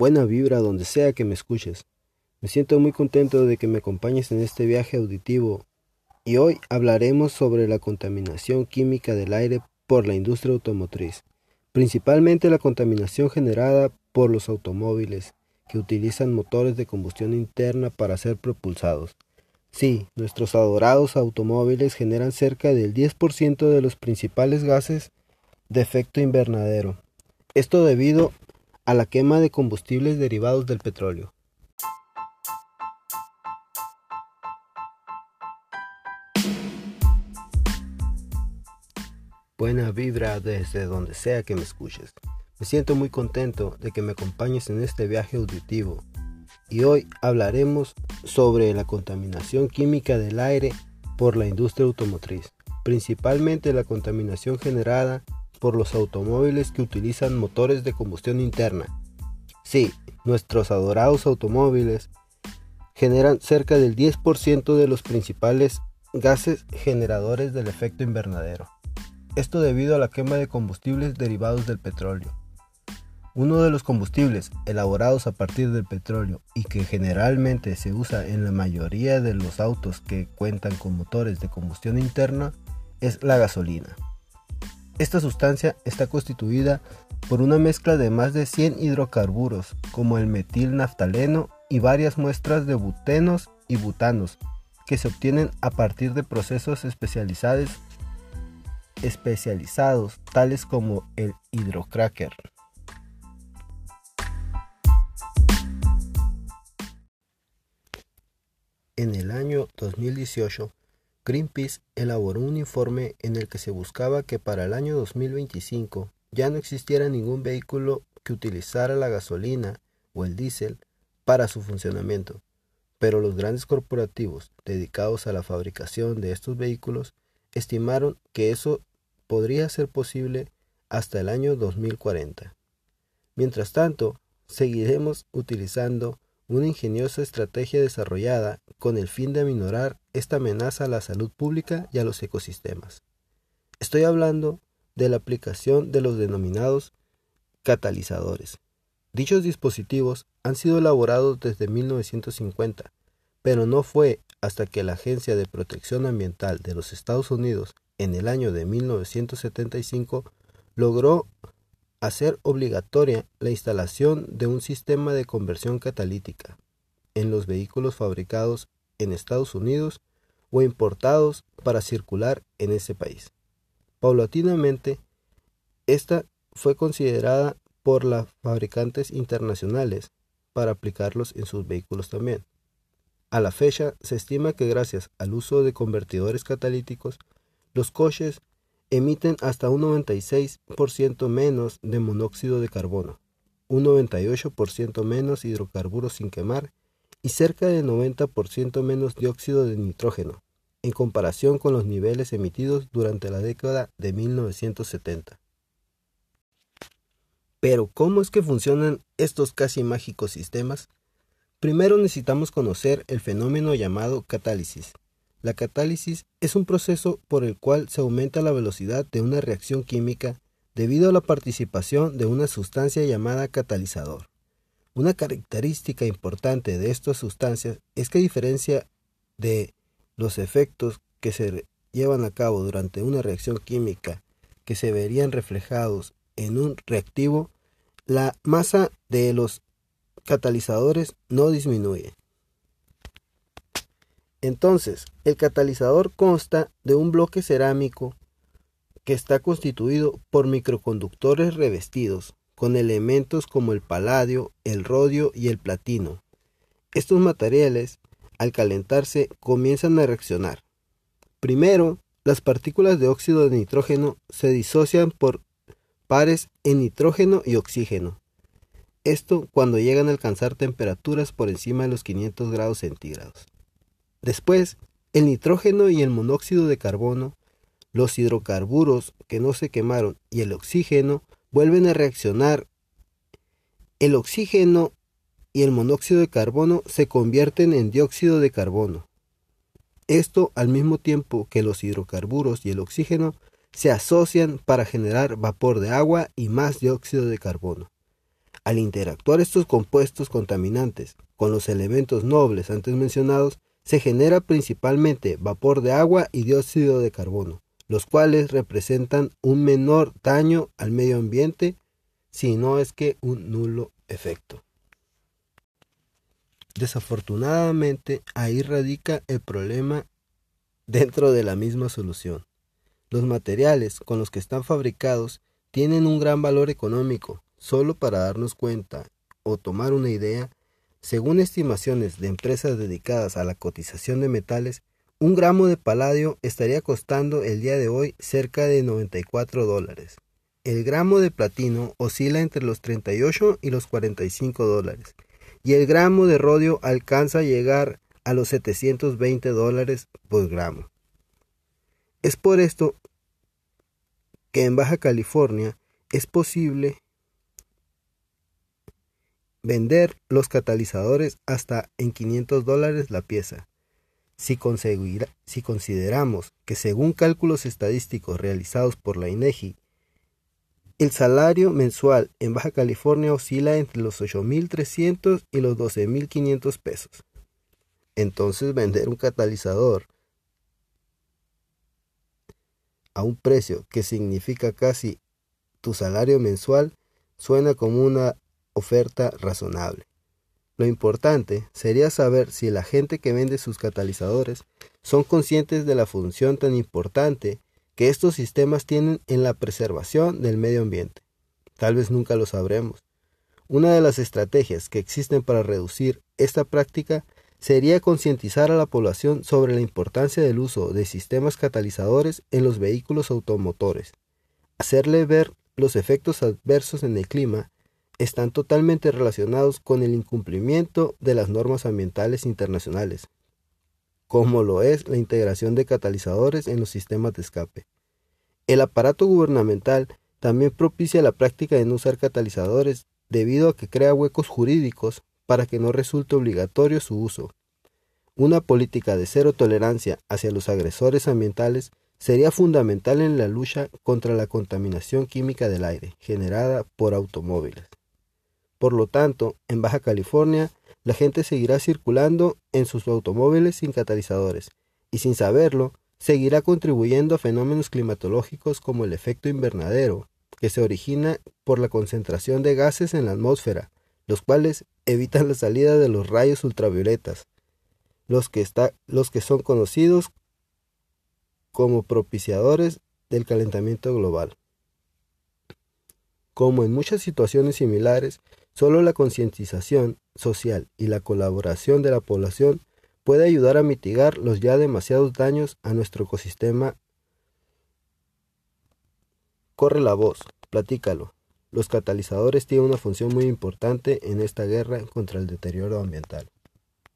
Buena vibra donde sea que me escuches. Me siento muy contento de que me acompañes en este viaje auditivo y hoy hablaremos sobre la contaminación química del aire por la industria automotriz, principalmente la contaminación generada por los automóviles que utilizan motores de combustión interna para ser propulsados. Sí, nuestros adorados automóviles generan cerca del 10% de los principales gases de efecto invernadero. Esto debido a la quema de combustibles derivados del petróleo. Buena vibra desde donde sea que me escuches. Me siento muy contento de que me acompañes en este viaje auditivo y hoy hablaremos sobre la contaminación química del aire por la industria automotriz, principalmente la contaminación generada por los automóviles que utilizan motores de combustión interna. Sí, nuestros adorados automóviles generan cerca del 10% de los principales gases generadores del efecto invernadero. Esto debido a la quema de combustibles derivados del petróleo. Uno de los combustibles elaborados a partir del petróleo y que generalmente se usa en la mayoría de los autos que cuentan con motores de combustión interna es la gasolina. Esta sustancia está constituida por una mezcla de más de 100 hidrocarburos como el metilnaftaleno y varias muestras de butenos y butanos que se obtienen a partir de procesos especializados especializados tales como el hidrocracker. En el año 2018, Greenpeace elaboró un informe en el que se buscaba que para el año 2025 ya no existiera ningún vehículo que utilizara la gasolina o el diésel para su funcionamiento, pero los grandes corporativos dedicados a la fabricación de estos vehículos estimaron que eso podría ser posible hasta el año 2040. Mientras tanto, seguiremos utilizando una ingeniosa estrategia desarrollada con el fin de aminorar esta amenaza a la salud pública y a los ecosistemas. Estoy hablando de la aplicación de los denominados catalizadores. Dichos dispositivos han sido elaborados desde 1950, pero no fue hasta que la Agencia de Protección Ambiental de los Estados Unidos en el año de 1975 logró hacer obligatoria la instalación de un sistema de conversión catalítica en los vehículos fabricados en Estados Unidos o importados para circular en ese país. Paulatinamente, esta fue considerada por las fabricantes internacionales para aplicarlos en sus vehículos también. A la fecha, se estima que gracias al uso de convertidores catalíticos, los coches emiten hasta un 96% menos de monóxido de carbono, un 98% menos hidrocarburos sin quemar y cerca del 90% menos dióxido de nitrógeno, en comparación con los niveles emitidos durante la década de 1970. Pero, ¿cómo es que funcionan estos casi mágicos sistemas? Primero necesitamos conocer el fenómeno llamado catálisis, la catálisis es un proceso por el cual se aumenta la velocidad de una reacción química debido a la participación de una sustancia llamada catalizador. Una característica importante de estas sustancias es que a diferencia de los efectos que se llevan a cabo durante una reacción química que se verían reflejados en un reactivo, la masa de los catalizadores no disminuye. Entonces, el catalizador consta de un bloque cerámico que está constituido por microconductores revestidos con elementos como el paladio, el rodio y el platino. Estos materiales, al calentarse, comienzan a reaccionar. Primero, las partículas de óxido de nitrógeno se disocian por pares en nitrógeno y oxígeno. Esto cuando llegan a alcanzar temperaturas por encima de los 500 grados centígrados. Después, el nitrógeno y el monóxido de carbono, los hidrocarburos que no se quemaron y el oxígeno vuelven a reaccionar. El oxígeno y el monóxido de carbono se convierten en dióxido de carbono. Esto al mismo tiempo que los hidrocarburos y el oxígeno se asocian para generar vapor de agua y más dióxido de carbono. Al interactuar estos compuestos contaminantes con los elementos nobles antes mencionados, se genera principalmente vapor de agua y dióxido de carbono, los cuales representan un menor daño al medio ambiente, si no es que un nulo efecto. Desafortunadamente, ahí radica el problema dentro de la misma solución. Los materiales con los que están fabricados tienen un gran valor económico. Solo para darnos cuenta o tomar una idea, según estimaciones de empresas dedicadas a la cotización de metales, un gramo de paladio estaría costando el día de hoy cerca de 94 dólares. El gramo de platino oscila entre los 38 y los 45 dólares y el gramo de rodio alcanza a llegar a los 720 dólares por gramo. Es por esto que en Baja California es posible vender los catalizadores hasta en 500 dólares la pieza. Si, si, consideramos que según cálculos estadísticos realizados por la INEGI el salario mensual en Baja California oscila entre los 8.300 y los 12.500 pesos. Entonces vender un catalizador a un precio que significa casi tu salario mensual suena como una oferta razonable. Lo importante sería saber si la gente que vende sus catalizadores son conscientes de la función tan importante que estos sistemas tienen en la preservación del medio ambiente. Tal vez nunca lo sabremos. Una de las estrategias que existen para reducir esta práctica sería concientizar a la población sobre la importancia del uso de sistemas catalizadores en los vehículos automotores, hacerle ver los efectos adversos en el clima están totalmente relacionados con el incumplimiento de las normas ambientales internacionales, como lo es la integración de catalizadores en los sistemas de escape. El aparato gubernamental también propicia la práctica de no usar catalizadores debido a que crea huecos jurídicos para que no resulte obligatorio su uso. Una política de cero tolerancia hacia los agresores ambientales sería fundamental en la lucha contra la contaminación química del aire generada por automóviles. Por lo tanto, en Baja California, la gente seguirá circulando en sus automóviles sin catalizadores, y sin saberlo, seguirá contribuyendo a fenómenos climatológicos como el efecto invernadero, que se origina por la concentración de gases en la atmósfera, los cuales evitan la salida de los rayos ultravioletas, los que, los que son conocidos como propiciadores del calentamiento global. Como en muchas situaciones similares, solo la concientización social y la colaboración de la población puede ayudar a mitigar los ya demasiados daños a nuestro ecosistema. Corre la voz, platícalo. Los catalizadores tienen una función muy importante en esta guerra contra el deterioro ambiental.